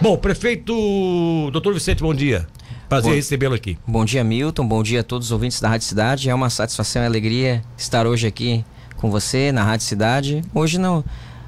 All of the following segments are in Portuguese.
Bom, prefeito doutor Vicente, bom dia. Prazer recebê-lo aqui. Bom dia, Milton. Bom dia a todos os ouvintes da Rádio Cidade. É uma satisfação e alegria estar hoje aqui com você na Rádio Cidade. Hoje no,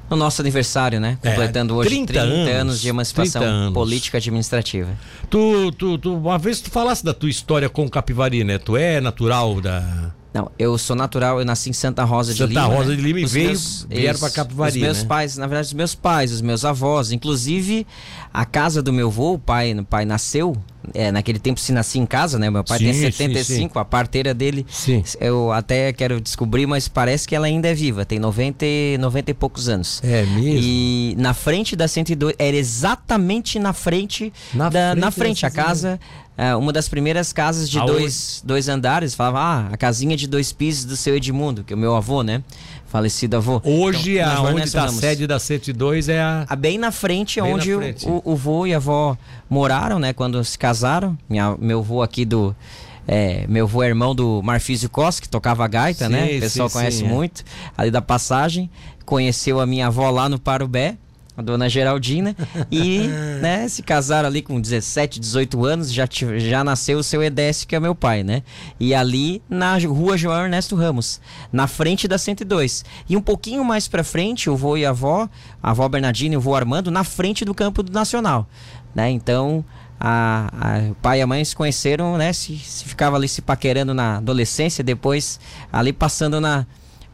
no nosso aniversário, né? É, Completando hoje 30 30, anos, anos, de emancipação 30 anos. política administrativa. Tu, tu, tu, uma vez tu falasse da tua história com o Capivari, né? Tu é natural da. Não, eu sou natural, eu nasci em Santa Rosa de Santa Lima. Rosa né? de Lima e Os veio- meus- vieram pra Capivari, Os meus né? pais, na verdade, os meus pais, os meus avós, inclusive a casa do meu avô, o pai, o pai nasceu, é, naquele tempo se nascia em casa, né? Meu pai Sim, tem sim, 75, a parteira dele, Sim. eu até quero descobrir, mas parece que ela ainda é viva, tem 90, e- 90 e poucos anos. É mesmo? E na frente da 102, era exatamente na frente Na da, frente na frente, a casa, é, uma das primeiras casas de Aonde? dois, dois andares, falava, ah, a casinha de dois pisos do seu Edmundo, que é o meu avô, né? Falecido avô. Hoje, Então, na a, onde está a sede da 102 é a. Ah, Bem na frente, Bem onde na o- frente. O, o vô e a avó moraram, né? Quando se casaram. Minha, meu vô aqui do. é, meu vô é irmão do Marfísio Costa, que tocava gaita, Sim, né? O pessoal sim, conhece sim, é. muito. Ali da passagem. Conheceu a minha avó lá no Parubé, a dona Geraldina. e, né, se casaram ali com 17, 18 anos. Já, já nasceu o seu Edécio, que é meu pai, né? E ali na rua João Ernesto Ramos, na frente da 102. E um pouquinho mais pra frente, o vô e a avó, a avó Bernardina e o vô Armando, na frente do campo do Nacional. Né? Então, a, a- o pai e a mãe se conheceram, né? Se, se ficava ali se paquerando na adolescência, depois ali passando na.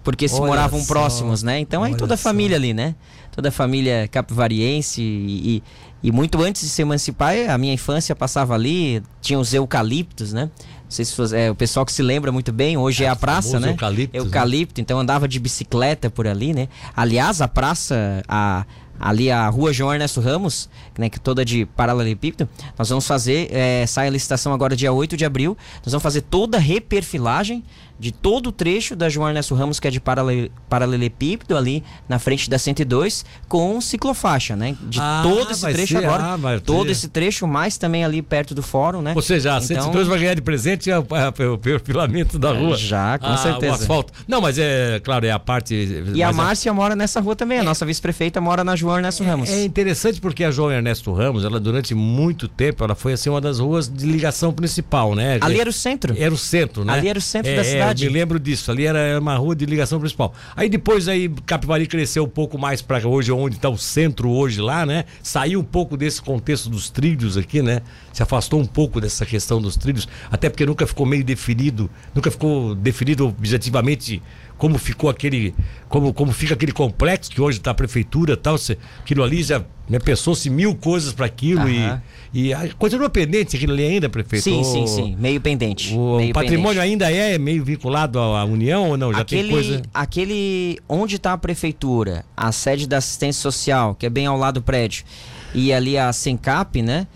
Porque se Olha moravam só, próximos, né? Então aí olha toda a só. família ali, né? Toda a família capivariense e, e, e muito antes de se emancipar, a minha infância passava ali, tinha os eucaliptos, né? Não sei se é, o pessoal que se lembra muito bem, hoje é, É, a praça, né? né? Eucalipto, então andava de bicicleta por ali, né? Aliás, a praça, a, ali a rua João Ernesto Ramos, né, que toda de paralelepípedo, nós vamos fazer, é, sai a licitação agora dia 8 de abril, nós vamos fazer toda a reperfilagem de todo o trecho da João Ernesto Ramos, que é de parale- paralelepípedo, ali na frente da 102, com ciclofaixa, né? De Ah, todo esse trecho ser- agora, ah, todo esse trecho, mais também ali perto do fórum, né? Ou seja, a Então- 102 vai ganhar de presente a- a- o perfilamento da rua. Já, com Ah, certeza. O asfalto. Não, mas é, claro, é a parte. E a mas Márcia mora nessa rua também, a nossa vice-prefeita mora na João Ernesto Ramos. É interessante porque a João Ernesto Ramos, ela durante muito tempo, ela foi assim uma das ruas de ligação principal, né? Ali era o centro. Era o centro, né? Ali era o centro É, da é, cidade. eu me lembro disso. Ali era uma rua de ligação principal. Aí depois aí Capivari cresceu um pouco mais para hoje, onde está o centro hoje lá, né? Saiu um pouco desse contexto dos trilhos aqui, né? Se afastou um pouco dessa questão dos trilhos, até porque nunca ficou meio definido, nunca ficou definido objetivamente como ficou aquele, como, como fica aquele complexo que hoje está a prefeitura e tal. se- Aquilo ali já né, pensou-se mil coisas para aquilo e, Aham. e ah, continua pendente aquilo ali ainda, prefeito? Sim, sim, sim. Meio pendente. o meio patrimônio pendente. ainda é meio vinculado à, à União ou não? Já aquele, tem coisa. aquele onde está a prefeitura, a sede da assistência social, que é bem ao lado do prédio, e ali a Sencap, né?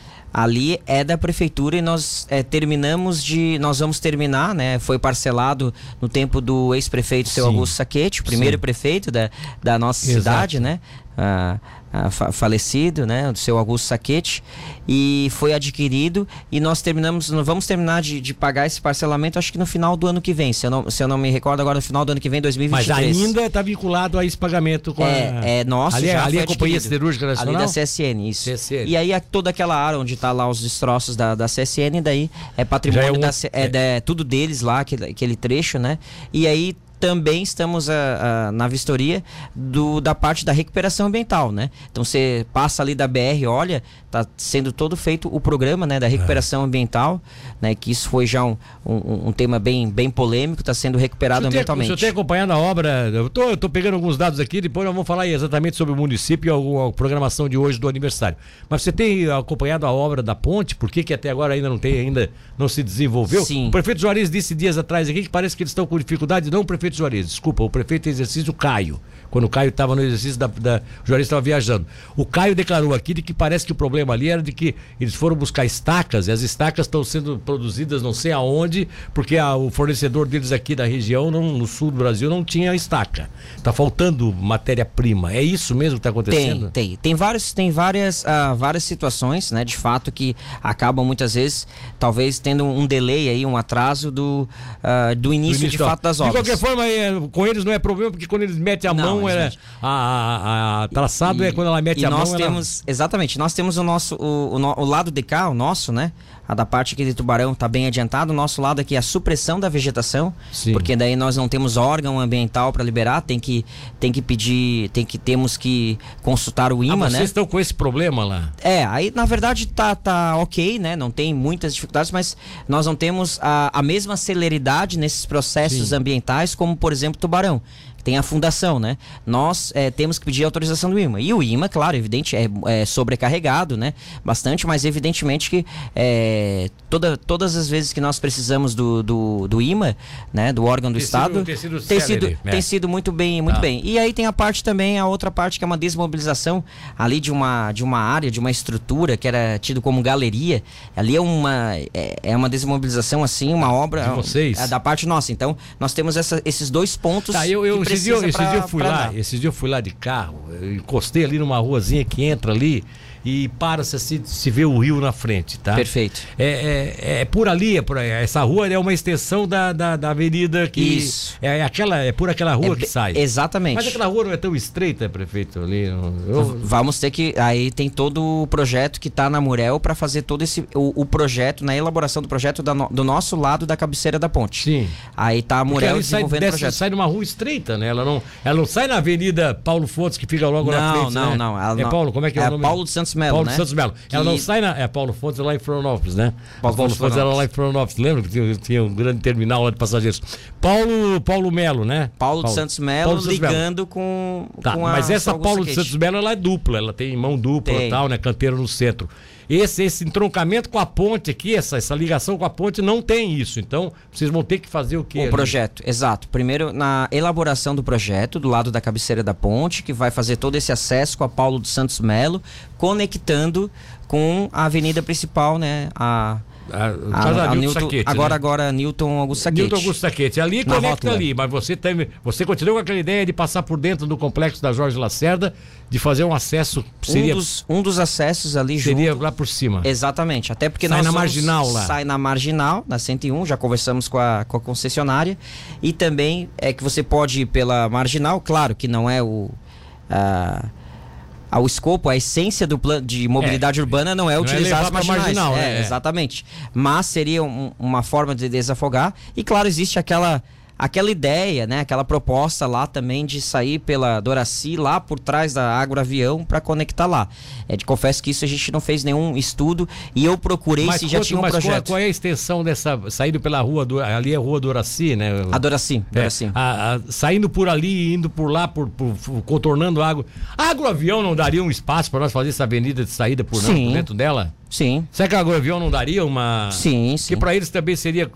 Ali é da prefeitura e nós é, terminamos de. Nós vamos terminar, né? Foi parcelado no tempo do ex-prefeito seu. Augusto Saquete, o primeiro Sim. prefeito da, da nossa Exato. cidade, né? Ah, ah, fa- falecido, né? Do seu Augusto Saquete. E foi adquirido e nós terminamos, nós vamos terminar de, de pagar esse parcelamento, acho que no final do ano que vem. Se eu não, se eu não me recordo agora, no final do ano que vem, Mas 2023. ainda está vinculado a esse pagamento com a. É, é nosso, ali, é- já ali é foi a Companhia adquirido. Siderúrgica Nacional? Ali da CSN, isso. CSN. E aí toda aquela área onde tá lá os destroços da, da CSN, daí é patrimônio é um- da é, é. da- é tudo deles lá, aquele, aquele trecho, né? E aí também estamos a- a- na vistoria do, da parte da recuperação ambiental, né? Então você passa ali da BR, olha, tá sendo todo feito o programa, né, da recuperação ambiental, né? Que isso foi já um, um, um tema bem, bem polêmico, está sendo recuperado ambientalmente. O senhor tem acompanhado a obra? Eu tô, eu tô pegando alguns dados aqui, depois nós vamos falar exatamente sobre o município e a, a programação de hoje do aniversário. Mas você tem acompanhado a obra da ponte? Por que, que até agora ainda não tem, ainda não se desenvolveu? Sim. O prefeito Juarez disse dias atrás aqui que parece que eles estão com dificuldade, não o prefeito Juarez, desculpa, o prefeito exercício Caio. Quando o Caio estava no exercício da, da o Juarez estava viajando. O Caio declarou aqui de que parece que o problema ali era de que eles foram buscar estacas e as estacas estão sendo produzidas não sei aonde, porque a- o fornecedor deles aqui da região, não- no sul do Brasil, não tinha estaca. Está faltando matéria-prima. É isso mesmo que está acontecendo? Tem, tem. Tem, vários, tem várias, ah, várias situações, né, de fato, que acabam muitas vezes, talvez, tendo um delay aí, um atraso do, ah, do início, de da- fato das obras. De qualquer forma, é, com eles não é problema, porque quando eles metem a Não, mão, mão, é, a, a, a traçado e, é quando ela mete a nós mão. temos, ela... Exatamente, nós temos o nosso, o, o, o, lado de cá, o nosso, né? A da parte aqui de tubarão está bem adiantado. O nosso lado aqui é a supressão da vegetação, Sim. porque daí nós não temos órgão ambiental para liberar, tem que, tem que pedir, tem que temos que consultar o IMA, ah, né? Vocês estão com esse problema lá? É, aí na verdade tá, tá ok, né? Não tem muitas dificuldades, mas nós não temos a, a mesma celeridade nesses processos Sim. ambientais como, por exemplo, tubarão tem a fundação, né? Nós é, temos que pedir autorização do IMA. E o IMA, claro, evidente, é, é sobrecarregado, né? Bastante, mas evidentemente que é, toda, todas as vezes que nós precisamos do, do, do IMA, né? Do órgão do tem Estado, sido, tem, sido, tem, sido, tem sido muito bem, muito ah. bem. E aí tem a parte também, a outra parte que é uma desmobilização ali de uma, de uma área, de uma estrutura que era tido como galeria. Ali é uma, é, é uma desmobilização, assim, uma obra... De vocês? Da parte nossa. Então, nós temos essa, esses dois pontos... Tá, eu, eu esse dia, esse dia eu fui lá, esse dia eu fui lá de carro, encostei ali numa ruazinha que entra ali e para se, se vê o rio na frente, tá? Perfeito. É, é, é por ali, é por aí. essa rua é uma extensão da, da, da avenida que. Isso. É, aquela, é por aquela rua é, que sai. Exatamente. Mas aquela rua não é tão estreita, prefeito, ali. Eu... Vamos ter que. Aí tem todo o projeto que está na Murel para fazer todo esse. O, o, projeto, na elaboração do projeto da, do nosso lado da cabeceira da ponte. Sim. Aí tá a Murel desenvolvendo sai, o projeto. sai numa rua estreita, né? Ela não, ela não sai na Avenida Paulo Fontes, que fica logo não, na frente. Não, né? não, não. É não. Paulo, como é que é, é o nome? Paulo de Santos Melo. Paulo né? de Santos Melo. Que... Ela não sai na. É Paulo Fontes lá em Florianópolis, né? Paulo, Paulo Fontes era lá em Florianópolis. Lembra que tinha, tinha, um grande terminal lá de passageiros? Paulo, Paulo Melo, né? Paulo, Paulo de Santos Melo ligando com, tá, com a Mas essa Paulo de Santos Melo ela é dupla, ela tem mão dupla e tal, né? Canteiro no centro. Esse, esse entroncamento com a ponte aqui, essa, essa ligação com a ponte, não tem isso. Então, vocês vão ter que fazer o quê? O projeto, exato. Primeiro, na elaboração do projeto, do lado da cabeceira da ponte, que vai fazer todo esse acesso com a Paulo dos Santos Melo, conectando com a avenida principal, né? A, a, a, a Newton, Saquete, agora, né? agora Newton Augusto Saquete. Newton Augusto Saquete. Ali Na conecta rótula. ali, mas você, tem, você continua com aquela ideia de passar por dentro do complexo da Jorge Lacerda, de fazer um acesso. Seria, um, dos, um dos acessos ali seria junto. lá por cima. Exatamente. Até porque sai nós na marginal lá. Sai na marginal, na 101, já conversamos com a, com a concessionária. E também é que você pode ir pela marginal, claro que não é o. Uh, ao escopo, a essência do plano de mobilidade é, urbana não é não é utilizar é as marginais. Marginal, é, é, Exatamente. Mas seria um, uma forma de desafogar. E claro, existe aquela aquela ideia, né, aquela proposta lá também de sair pela Doraci lá por trás da Agroavião para conectar lá. É, de confesso que isso a gente não fez nenhum estudo e eu procurei mas se quanto, já tinha um mas projeto. Qual, qual, é a extensão dessa saindo pela rua do, ali é a rua Doraci, né? A Doraci, é, Doraci. A, a, saindo por ali, indo por lá, por, por, por contornando a água. A Agroavião não daria um espaço para nós fazer essa avenida de saída por, não, por dentro dela? Sim. Será que a Agroavião não daria uma. Sim, sim. Que para eles também seria,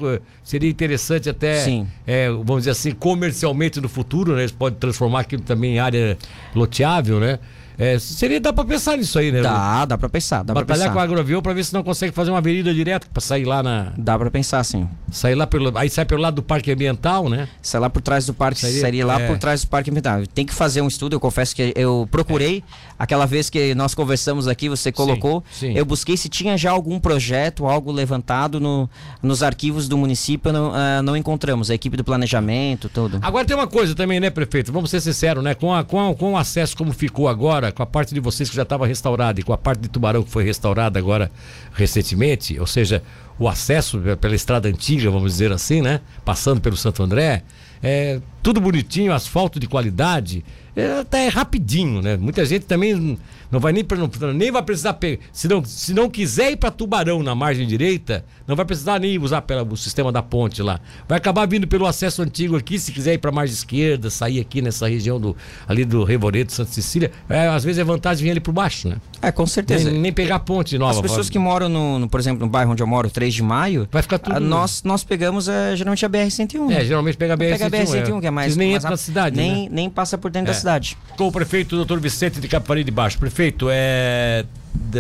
seria interessante até, sim. É, vamos dizer assim, comercialmente no futuro, né? Eles podem transformar aquilo também em área loteável, né? É, seria, dá pra pensar nisso aí, né? Dá, dá pra pensar. Dá Batalhar pra pensar. com a agroavião pra ver se não consegue fazer uma avenida direta pra sair lá na. Dá pra pensar, sim. Sair lá pelo. Aí sai pelo lado do parque ambiental, né? Sai lá por trás do parque, seria, seria lá é. por trás do parque ambiental. Tem que fazer um estudo, eu confesso que eu procurei. Aquela vez que nós conversamos aqui, você colocou, sim, sim. eu busquei se tinha já algum projeto, algo levantado no, nos arquivos do município, não, uh, não encontramos. A equipe do planejamento, tudo. Agora tem uma coisa também, né, prefeito? Vamos ser sinceros, né? Com, a, com, a, com o acesso como ficou agora, com a parte de vocês que já estava restaurada e com a parte de Tubarão que foi restaurada agora recentemente, ou seja, o acesso pela estrada antiga, vamos dizer assim, né? Passando pelo Santo André, é, tudo bonitinho, asfalto de qualidade, é, até é rapidinho, né? Muita gente também não vai nem, não, nem vai precisar. Se não, se não quiser ir para Tubarão na margem direita, não vai precisar nem usar pela, o sistema da ponte lá. Vai acabar vindo pelo acesso antigo aqui, se quiser ir para a margem esquerda, sair aqui nessa região do ali do Revoredo, Santa Cecília, é, às vezes é vantagem vir ali por baixo, né? É, com certeza. Nem, nem pegar a ponte nova. As pessoas que moram, no, no, por exemplo, no bairro onde eu moro, 3 de maio, vai ficar tudo. A, nós, nós pegamos é, geralmente a BR-101. É, geralmente pega a BR-101. Pega a BR-101, é. que é mais. Vocês nem entra na cidade. Nem, né? nem passa por dentro é. da cidade. Com o prefeito doutor Vicente de Capivari de Baixo. Prefeito, é.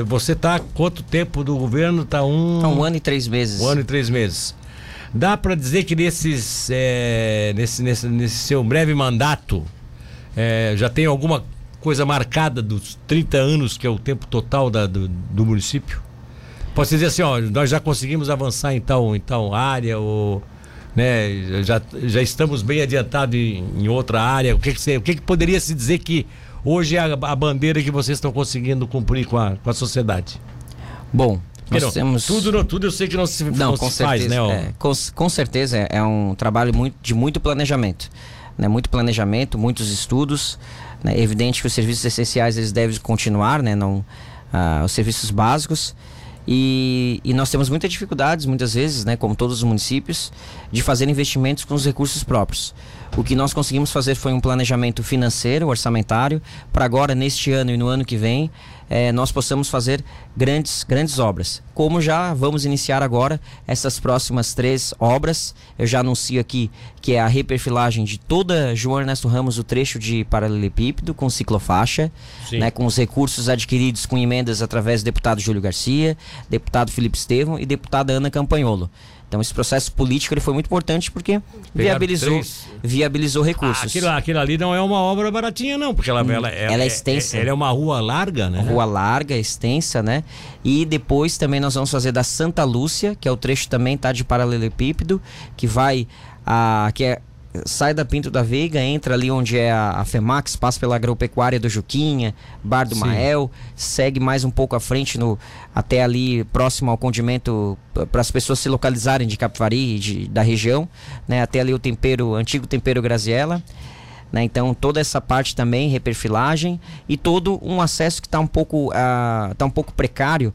Você está quanto tempo do governo? Está um. Tá um ano e três meses. Um ano e três meses. Dá para dizer que nesses, é, nesse, nesse, nesse seu breve mandato é, já tem alguma coisa marcada dos 30 anos, que é o tempo total da, do, do município? Posso dizer assim, ó, nós já conseguimos avançar em tal, em tal área, ou né? Já, já estamos bem adiantados em, em outra área. O que, que, você, o que, que poderia se dizer que hoje é a, a bandeira que vocês estão conseguindo cumprir com a, com a sociedade? Bom, não, temos tudo, tudo eu sei que não se, não, não com se faz, certeza, né? ó. é, com, com certeza é, é um trabalho muito, de muito planejamento, né? Muito planejamento, muitos estudos. Né? É evidente que os serviços essenciais eles devem continuar, né? Não, ah, os serviços básicos. E, e nós temos muitas dificuldades, muitas vezes, né, como todos os municípios, de fazer investimentos com os recursos próprios. O que nós conseguimos fazer foi um planejamento financeiro, orçamentário, para agora, neste ano e no ano que vem, eh, nós possamos fazer grandes, grandes obras. Como já vamos iniciar agora essas próximas três obras, eu já anuncio aqui que é a reperfilagem de toda João Ernesto Ramos, o trecho de paralelepípedo com ciclofaixa, né, com os recursos adquiridos com emendas através do deputado Júlio Garcia, deputado Felipe Estevão e deputada Ana Campanholo. Então esse processo político ele foi muito importante porque viabilizou, três- viabilizou Ah, recursos. aquilo, aquilo ali não é uma obra baratinha, não, porque ela, ela, ela é extensa. ela é uma rua larga, né? Rua larga, extensa, né? E depois também nós vamos fazer da Santa Lúcia, que é o trecho também tá de paralelepípedo, que vai a que é sai da Pinto da Veiga, entra ali onde é a, a Femax, passa pela agropecuária do Juquinha, Bar do Sim. Mael, segue mais um pouco à frente no até ali próximo ao condimento para as pessoas se localizarem de Capivari e de, da região, né? Até ali o tempero, antigo tempero Graziella. Né? Então toda essa parte também, reperfilagem e todo um acesso que está um pouco ah, tá um pouco precário.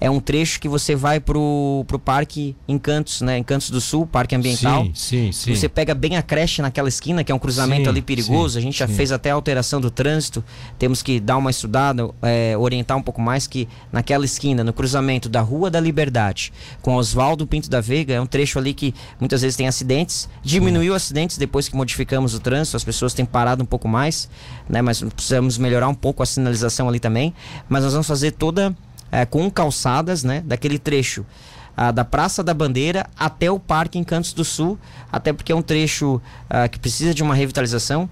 É um trecho que você vai pro, pro parque Encantos, né? Encantos do Sul, Parque Ambiental. Sim, sim, sim. Você pega bem a creche naquela esquina, que é um cruzamento Sim, ali perigoso. sim, a gente já sim. fez até a alteração do trânsito. Temos que dar uma estudada, é, orientar um pouco mais que naquela esquina, no cruzamento da Rua da Liberdade com Oswaldo Pinto da Veiga, é um trecho ali que muitas vezes tem acidentes. Diminuiu acidentes depois que modificamos o trânsito, as pessoas têm parado um pouco mais, né? Mas precisamos melhorar um pouco a sinalização ali também. Mas nós vamos fazer toda é, com calçadas, né? Daquele trecho ah, da Praça da Bandeira até o Parque Encantos do Sul, até porque é um trecho ah, que precisa de uma revitalização.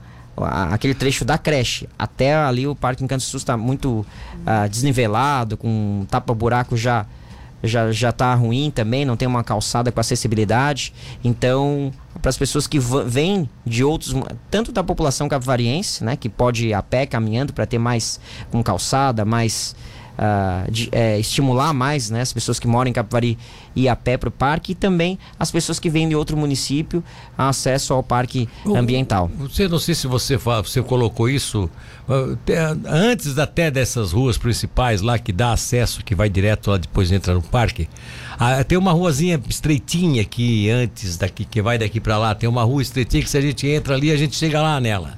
Aquele trecho da creche até ali o Parque Encantos do Sul está muito ah, desnivelado, com tapa-buraco já já já está ruim também, não tem uma calçada com acessibilidade. Então, para as pessoas que vêm de outros, tanto da população capivariense, né, que pode ir a pé caminhando para ter mais com calçada, mais ah, de- é, estimular mais né, as pessoas que moram em Capivari ir a pé para o parque e também as pessoas que vêm de outro município a acesso ao parque O- ambiental. Você não sei se você, você colocou isso ah, te- antes até dessas ruas principais lá que dá acesso, que vai direto lá depois entra no parque. Ah, tem uma ruazinha estreitinha aqui antes daqui que vai daqui para lá. Tem uma rua estreitinha que se a gente entra ali a gente chega lá nela.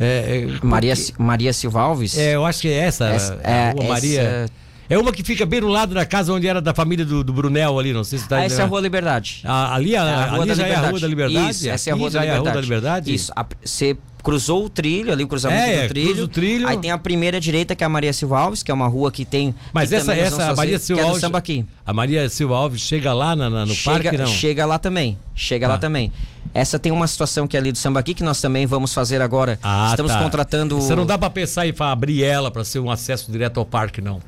É, é, Maria, porque- Maria Silva Alves? É, eu acho que é essa, Essa- é, rua essa- Maria. É uma que fica bem no lado da casa onde era da família do, do Brunel ali, não sei se tá Ah, essa é a. Rua Liberdade. Ah, ali, a, É a Rua ali já é a Rua Liberdade. da Liberdade? Isso, essa é a Aqui Rua da é a Rua da Liberdade. Liberdade? Isso. a- Você cruzou o trilho, ali o cruzamento É, do trilho. o trilho. Aí tem a primeira direita, que é a Maria Silva Alves, que é uma rua que tem. Mas que essa, essa a Maria Silva é do Alves. aqui. A Maria Silva Alves chega lá na- na- no chega, parque, não? chega lá também. Chega lá Ah. também. Essa tem uma situação que é ali do samba aqui, que nós também vamos fazer agora. Ah, Estamos tá. contratando. Você não dá pra pensar em abrir ela pra ser um acesso direto ao parque, não.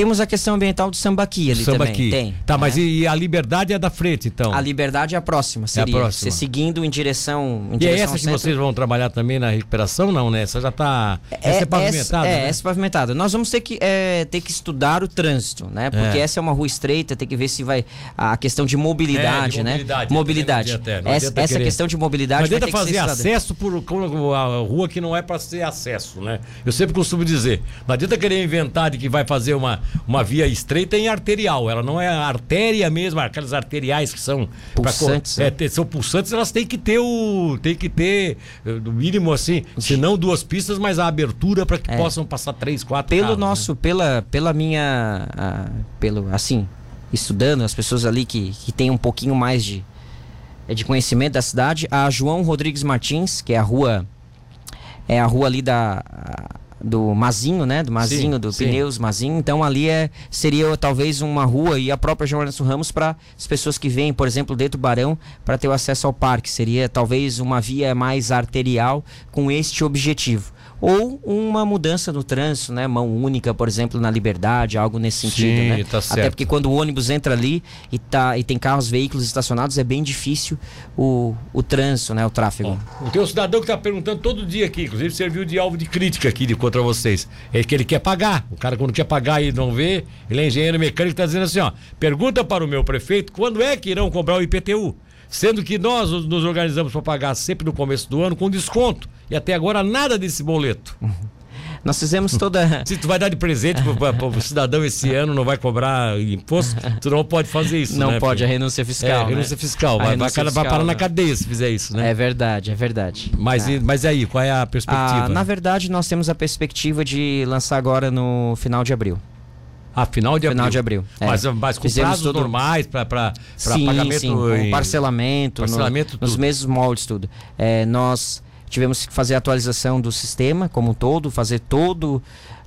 Temos a questão ambiental do sambaqui ali Samba também. Tem. Tá, mas né? e, e a liberdade é da frente, então? A liberdade é a próxima, seria. próxima. Você seguindo em direção. Em E é direção essa ao que centro. vocês vão trabalhar também na recuperação, não, né? Essa já tá. essa é pavimentada. Essa, é, né? essa é pavimentada. Nós vamos ter que, é, ter que estudar o trânsito, né? Porque É. essa é uma rua estreita, tem que ver se vai. A questão de mobilidade, É, de né? mobilidade, Mobilidade. adianta, não essa essa questão de mobilidade vai adianta ter que fazer acesso por a rua que não é para ser acesso, né? Eu sempre costumo dizer, não adianta querer inventar de que vai fazer uma, uma via estreita em arterial. Ela não é artéria mesmo, aquelas arteriais que são pra Pulsantes, é, né? ter- são pulsantes, elas têm que ter o tem que ter eh, no mínimo assim, se não duas pistas, mas a abertura para que É. possam passar três, quatro Pelo carros, né? nosso, pela, pela minha. ah, pelo, assim, estudando, as pessoas ali que, que têm um pouquinho mais de, é, de conhecimento da cidade, a João Rodrigues Martins, que é a rua. É a rua ali da. Do Mazinho, né? Do Mazinho, Sim, do sim. Pneus Mazinho. Então ali é, seria talvez uma rua e a própria João Ernesto Ramos para as pessoas que vêm, por exemplo, dentro do Barão, para ter o acesso ao parque. Seria talvez uma via mais arterial com este objetivo. Ou uma mudança no trânsito, né? Mão única, por exemplo, na liberdade, algo nesse sentido, Sim, né? tá Até porque quando o ônibus entra ali e, tá, e tem carros, veículos estacionados, é bem difícil o, o trânsito, né? O tráfego. Tem um cidadão que está perguntando todo dia aqui, inclusive serviu de alvo de crítica aqui de contra vocês. É que ele quer pagar. O cara, quando quer pagar e não vê, ele é engenheiro mecânico está dizendo assim: ó, pergunta para o meu prefeito quando é que irão cobrar o IPTU. Sendo que nós nos organizamos para pagar sempre no começo do ano com desconto. E até agora nada desse boleto. Nós fizemos toda. Se tu vai dar de presente para o cidadão esse ano, não vai cobrar imposto, tu não pode fazer isso. Não né, pode, a filho? renúncia É, fiscal. né? renúncia fiscal. A Vai, vai, renúncia vai fiscal, parar na né? cadeia se fizer isso, né? É verdade, é verdade. Mas, Ah. e- mas aí, qual é a perspectiva? Ah, na verdade, nós temos a perspectiva de lançar agora no final de abril. Ah, final de Final abril. de abril. é. Mas, mas com Fizemos prazos todo- normais para pagamento sim, com em- parcelamento, no- parcelamento, nos tudo. mesmos moldes, tudo. É, nós tivemos que fazer a atualização do sistema como um todo, fazer todo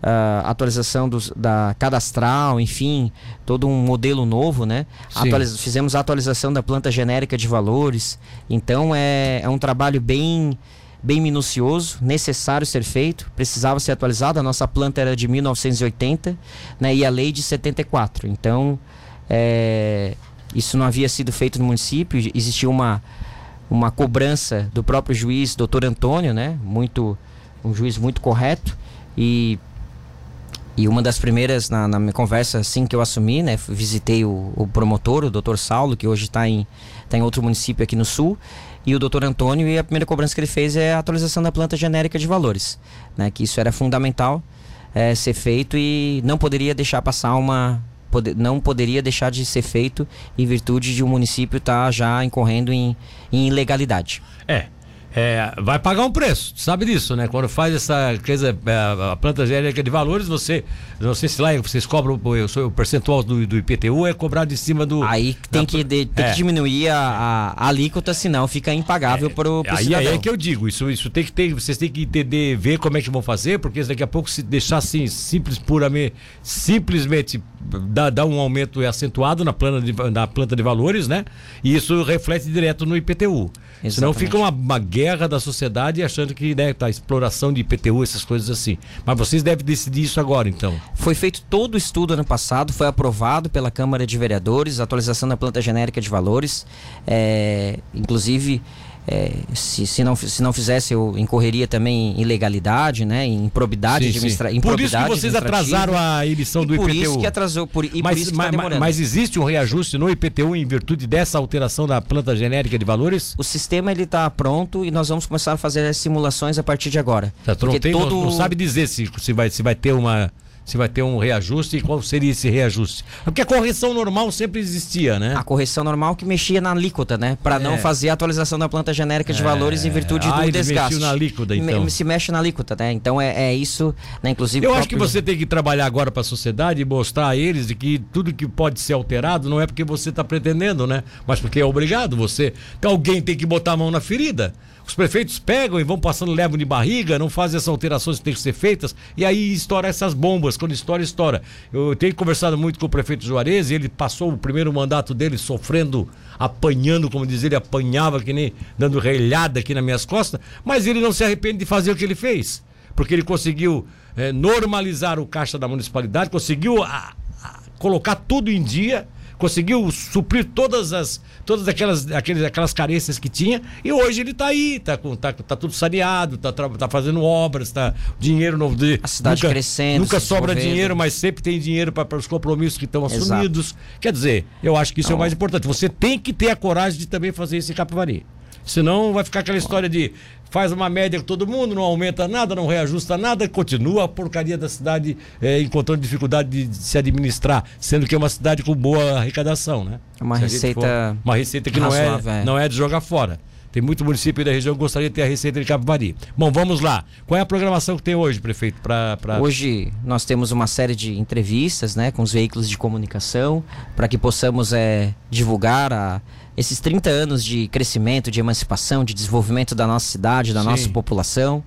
a atualização dos, da cadastral, enfim, todo um modelo novo, né? Sim. Atualiza- fizemos a atualização da planta genérica de valores. Então é, é um trabalho bem bem minucioso, necessário ser feito, precisava ser atualizado. A nossa planta era de 1980, né? E a lei de 74. Então é, isso não havia sido feito no município. Existia uma uma cobrança do próprio juiz, doutor Antônio, né? Muito um juiz muito correto e e uma das primeiras na, na minha conversa assim que eu assumi, né, visitei o, o promotor, o Dr. Saulo, que hoje está em tá em outro município aqui no sul, e o Dr. Antônio e a primeira cobrança que ele fez é a atualização da planta genérica de valores, né, que isso era fundamental eh, ser feito e não poderia deixar passar uma não poderia deixar de ser feito em virtude de um município estar já incorrendo em, em ilegalidade. É. É, vai pagar um preço, sabe disso, né? Quando faz essa coisa, é, a planta genérica de valores, você, não sei se lá vocês cobram o, o, percentual do, do IPTU é cobrado em cima do. Aí tem, que, de- tem É. que diminuir a, a- alíquota, senão fica impagável para o Aí, cidadão. aí é que eu digo, isso, isso tem que ter, vocês têm que entender, ver como é que vão fazer, porque daqui a pouco se deixar assim, simples, puramente, simplesmente dar, dar um aumento acentuado na, plana de, na planta de valores, né? E isso reflete direto no IPTU. Senão Exatamente. fica uma, uma guerra da sociedade achando que né, tá exploração de IPTU, essas coisas assim. Mas vocês devem decidir isso agora, então. Foi feito todo o estudo ano passado, foi aprovado pela Câmara de Vereadores, atualização da planta genérica de valores. É, inclusive, é, se, se, não, se não fizesse, eu incorreria também em ilegalidade, né? Em improbidade Sim, sim. administra- Por isso que vocês administrativa. atrasaram a emissão E do por IPTU. isso que atrasou, por, e por mas, isso que ma- tá demorando. mas existe um reajuste no IPTU em virtude dessa alteração da planta genérica de valores? O sistema ele está pronto e nós vamos começar a fazer as simulações a partir de agora. Tá, tu não, tem, não- todo- não sabe dizer se, se, vai, se vai ter uma. Se vai ter um reajuste e qual seria esse reajuste? Porque a correção normal sempre existia, né? A correção normal que mexia na alíquota, né? Para não É. fazer a atualização da planta genérica de valores em virtude Ah, do desgaste. na alíquota, Me- então. Se mexe na alíquota, né? Então é, é isso, né? Inclusive. Eu o acho que próprio- você tem que trabalhar agora para a sociedade e mostrar a eles de que tudo que pode ser alterado não é porque você está pretendendo, né? Mas porque é obrigado. Você, que alguém tem que botar a mão na ferida. Os prefeitos pegam e vão passando levam de barriga, não fazem essas alterações que têm que ser feitas e aí estoura essas bombas. Quando estoura, estoura. Eu tenho conversado muito com o prefeito Juarez e ele passou o primeiro mandato dele sofrendo, apanhando, como diz ele, apanhava que nem dando relhada aqui nas minhas costas, mas ele não se arrepende de fazer o que ele fez porque ele conseguiu eh, normalizar o caixa da municipalidade, conseguiu a- a- colocar tudo em dia, conseguiu suprir todas as todas aquelas, aqueles, aquelas carências que tinha e hoje ele está aí, está tá, tá tudo saneado, está tá fazendo obras, tá dinheiro novo. De, A cidade crescendo, Nunca sobra dinheiro, mas sempre tem dinheiro para os compromissos que estão Exato. assumidos. Quer dizer, eu acho que isso é o Não. mais importante. Você tem que ter a coragem de também fazer esse capivari. Senão vai ficar aquela história de faz uma média com todo mundo, não aumenta nada, não reajusta nada, continua a porcaria da cidade eh, encontrando dificuldade de, se administrar, sendo que é uma cidade com boa arrecadação, né? Uma Se a gente receita uma receita que não é, é. não é de jogar fora. Tem muito município da região que gostaria de ter a receita de Capivari. Bom, vamos lá. Qual é a programação que tem hoje, prefeito? Pra, pra... Hoje nós temos uma série de entrevistas né, com os veículos de comunicação para que possamos é, divulgar a- esses 30 anos de crescimento, de emancipação, de desenvolvimento da nossa cidade, da Sim. nossa população.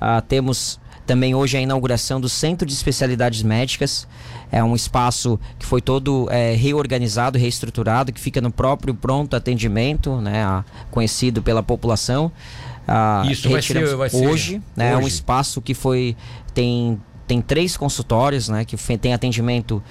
Ah, temos Também hoje a inauguração do Centro de Especialidades Médicas. É um espaço que foi todo é, reorganizado, reestruturado, que fica no próprio pronto atendimento, né, a, conhecido pela população. Ah, Isso vai ser, vai ser hoje, né, hoje. É um espaço que foi tem tem três consultórios, né, que tem atendimento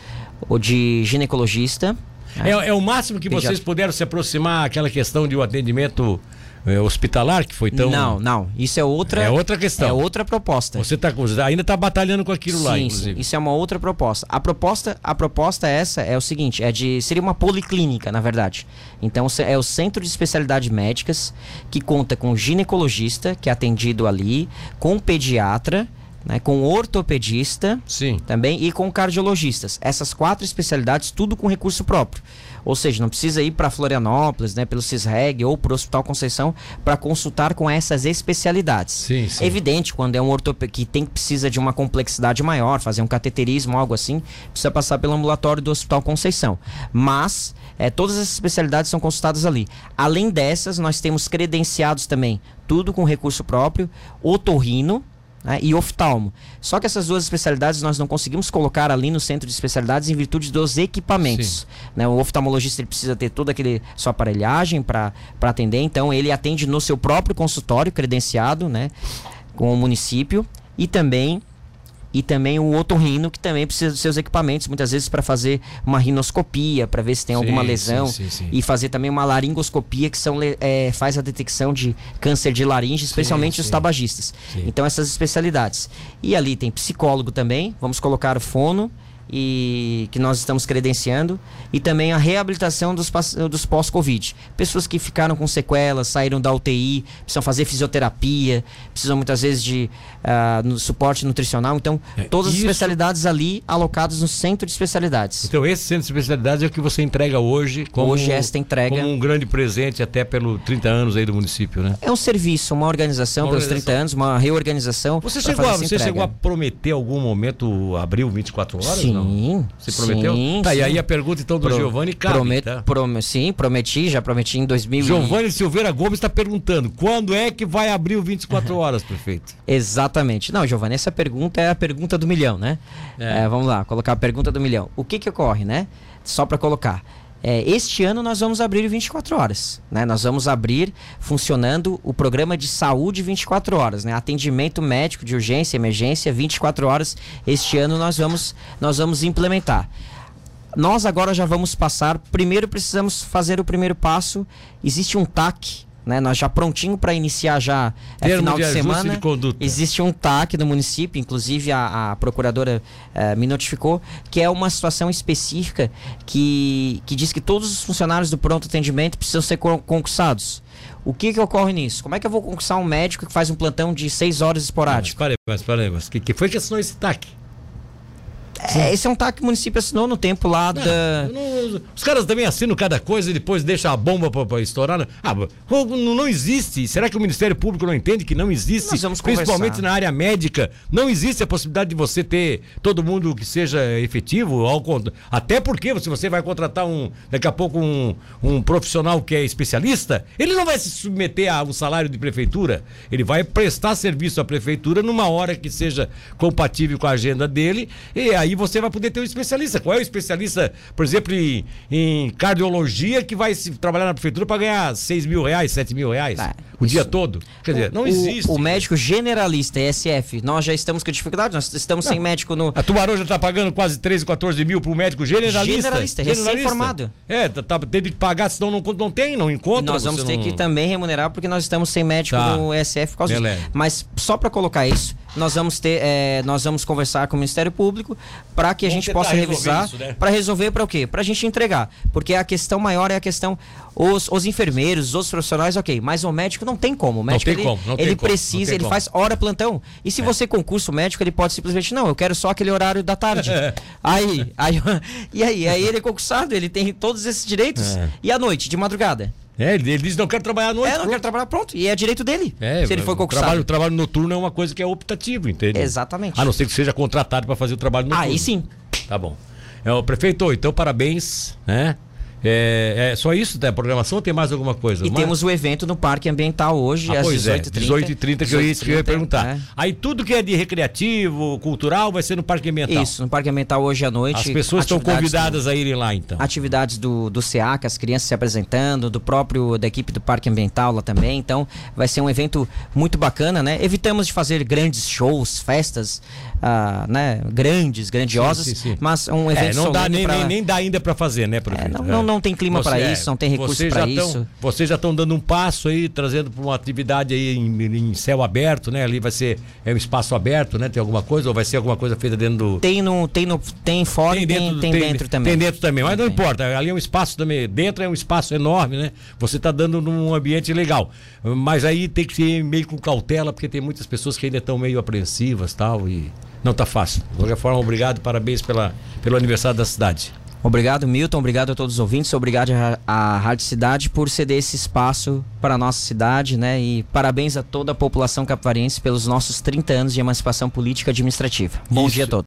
de ginecologista. É, é o máximo que vocês puderam se aproximar aquela questão de um atendimento é, hospitalar que foi tão. Não, não. Isso é outra. É outra questão. É outra proposta. Você tá, ainda está batalhando com aquilo sim, lá, inclusive. Sim, isso é uma outra proposta. A proposta, a proposta essa é o seguinte: é de seria uma policlínica, na verdade. Então é o centro de especialidades médicas que conta com ginecologista que é atendido ali, com pediatra né, com ortopedista Sim. também e com cardiologistas. Essas quatro especialidades, tudo com recurso próprio. Ou seja, não precisa ir para Florianópolis, né, pelo CISREG ou para o Hospital Conceição para consultar com essas especialidades. Sim, sim. Evidente, quando é um ortopedista que tem precisa de uma complexidade maior, fazer um cateterismo, algo assim, precisa passar pelo ambulatório do Hospital Conceição. Mas é, todas as especialidades são consultadas ali. Além dessas, nós temos credenciados também, tudo com recurso próprio, otorrino, né, e oftalmo. Só que essas duas especialidades nós não conseguimos colocar ali no centro de especialidades em virtude dos equipamentos. Né, o oftalmologista ele precisa ter toda aquele sua aparelhagem para atender, então ele atende no seu próprio consultório credenciado, né, com o município e também e também o otorrino, que também precisa dos seus equipamentos, muitas vezes para fazer uma rinoscopia, para ver se tem sim, alguma lesão, sim, sim, e fazer também uma laringoscopia, que são, é, faz a detecção de câncer de laringe, especialmente os tabagistas. Então, essas especialidades. E ali tem psicólogo também, vamos colocar o fono, e que nós estamos credenciando e também a reabilitação dos, dos pós-Covid. Pessoas que ficaram com sequelas, saíram da UTI, precisam fazer fisioterapia, precisam muitas vezes de uh, no suporte nutricional. Então, é, todas as especialidades ali alocadas no centro de especialidades. Então, esse centro de especialidades é o que você entrega hoje como, hoje esta entrega como um grande presente até pelo 30 anos aí do município, né? É um serviço, uma organização uma pelos organização. 30 anos, uma reorganização. Você, chegou a, você chegou a prometer algum momento abril 24 horas? Sim, não? Você prometeu? Sim, tá, sim. e aí a pergunta então do Pro, Giovanni cabe, promet, tá? prom, sim, prometi, já prometi em 2000 Giovanni Silveira Gomes está perguntando, quando é que vai abrir o 24 horas, prefeito? Exatamente. Não, Giovanni, essa pergunta é a pergunta do milhão, né? É. É, vamos lá, colocar a pergunta do milhão. O que que ocorre, né? Só para colocar. É, este ano nós vamos abrir 24 horas. Né? Nós vamos abrir funcionando o programa de saúde 24 horas, né? atendimento médico de urgência, emergência 24 horas. Este ano nós vamos, nós vamos implementar. Nós agora já vamos passar. Primeiro precisamos fazer o primeiro passo. Existe um TAC né? Nós já prontinho para iniciar já é, final de, de semana. De existe um TAC no município, inclusive a, a procuradora é, me notificou que é uma situação específica que, que diz que todos os funcionários do pronto atendimento precisam ser concursados. O que que ocorre nisso? Como é que eu vou concursar um médico que faz um plantão de seis horas esporádico? Mas, mas, parei, mas que, que foi que assinou esse TAC? É, esse é um TAC que o município assinou no tempo lá não, da. Não, os caras também assinam cada coisa e depois deixam a bomba pra estourar. Né? Ah, não, não existe. Será que o Ministério Público não entende que não existe? Principalmente conversar. na área médica. Não existe a possibilidade de você ter todo mundo que seja efetivo. Ao, até porque se você vai contratar um, daqui a pouco um, um profissional que é especialista, ele não vai se submeter a um salário de prefeitura. Ele vai prestar serviço à prefeitura numa hora que seja compatível com a agenda dele. E aí você vai poder ter um especialista. Qual é o especialista, por exemplo, em, em cardiologia que vai trabalhar na prefeitura para ganhar 6 mil reais, 7 mil reais? Ah, o isso. dia todo? Quer dizer, não o, existe. O médico generalista, SF, nós já estamos com dificuldade, nós estamos não. sem médico no. A Tubarão já está pagando quase 13, 14 mil para o médico generalista. Generalista, recém-formado. É, tá, tá, teve que pagar, senão não, não tem, não encontra. Nós vamos ter não... que também remunerar porque nós estamos sem médico tá. no SF por causa disso. Mas só para colocar isso, nós vamos ter, é, nós vamos conversar com o Ministério Público para que a gente possa revisar, né? para resolver para o quê? Para a gente entregar, porque a questão maior é a questão os, os enfermeiros, os outros profissionais, ok, mas o médico não tem como. O médico não tem ele, como, não ele tem precisa, como, ele como. faz hora plantão. E se é. você concurso médico, ele pode simplesmente não, eu quero só aquele horário da tarde. aí, aí, e aí, aí ele é concursado, ele tem todos esses direitos. É. E à noite, de madrugada? É, ele, ele diz não quero trabalhar à noite. É, não quero trabalhar, pronto. E é direito dele. É, se ele for concursado. Trabalho, trabalho noturno é uma coisa que é optativo, entende? Exatamente. A não ser que seja contratado para fazer o trabalho noturno. Aí sim. Tá bom. É, o prefeito, então parabéns, né? É, é só isso da programação ou tem mais alguma coisa? E Mas- temos o evento no Parque Ambiental hoje, Ah, às pois é, 18h30. 18h30 que eu ia, que eu ia perguntar. né? Aí tudo que é de recreativo, cultural, vai ser no Parque Ambiental. Isso, no Parque Ambiental hoje à noite. As pessoas estão convidadas a irem lá, então. do- atividades do, do SEAC, as crianças se apresentando, do próprio, da equipe do Parque Ambiental lá também. Então, vai ser um evento muito bacana, né? Evitamos de fazer grandes shows, festas, ah, né? Grandes, grandiosas, Sim, sim, sim. mas um evento É, não dá, nem, pra- nem, nem dá ainda para fazer, né, É, prefeito? não, não, não tem clima para é, isso, não tem recurso para tão- isso. vocês já estão dando um passo aí, trazendo para uma atividade aí em, em céu aberto, né? Ali vai ser é um espaço aberto, né? Tem alguma coisa ou vai ser alguma coisa feita dentro do Tem no, tem no, tem fora e tem, tem, dentro também. Tem dentro também, mas não Tem. importa. Ali é um espaço também. Dentro é um espaço enorme, né? Você está dando num ambiente legal. Mas aí tem que ser meio com cautela, porque tem muitas pessoas que ainda estão meio apreensivas tal. E não tá fácil. De qualquer forma, obrigado, parabéns pela, pelo aniversário da cidade. Obrigado, Milton. Obrigado a todos os ouvintes. Obrigado à- Rádio Cidade por ceder esse espaço para a nossa cidade, né? E parabéns a toda a população capivarense pelos nossos 30 anos de emancipação política e administrativa. Bom Isso. dia a todos.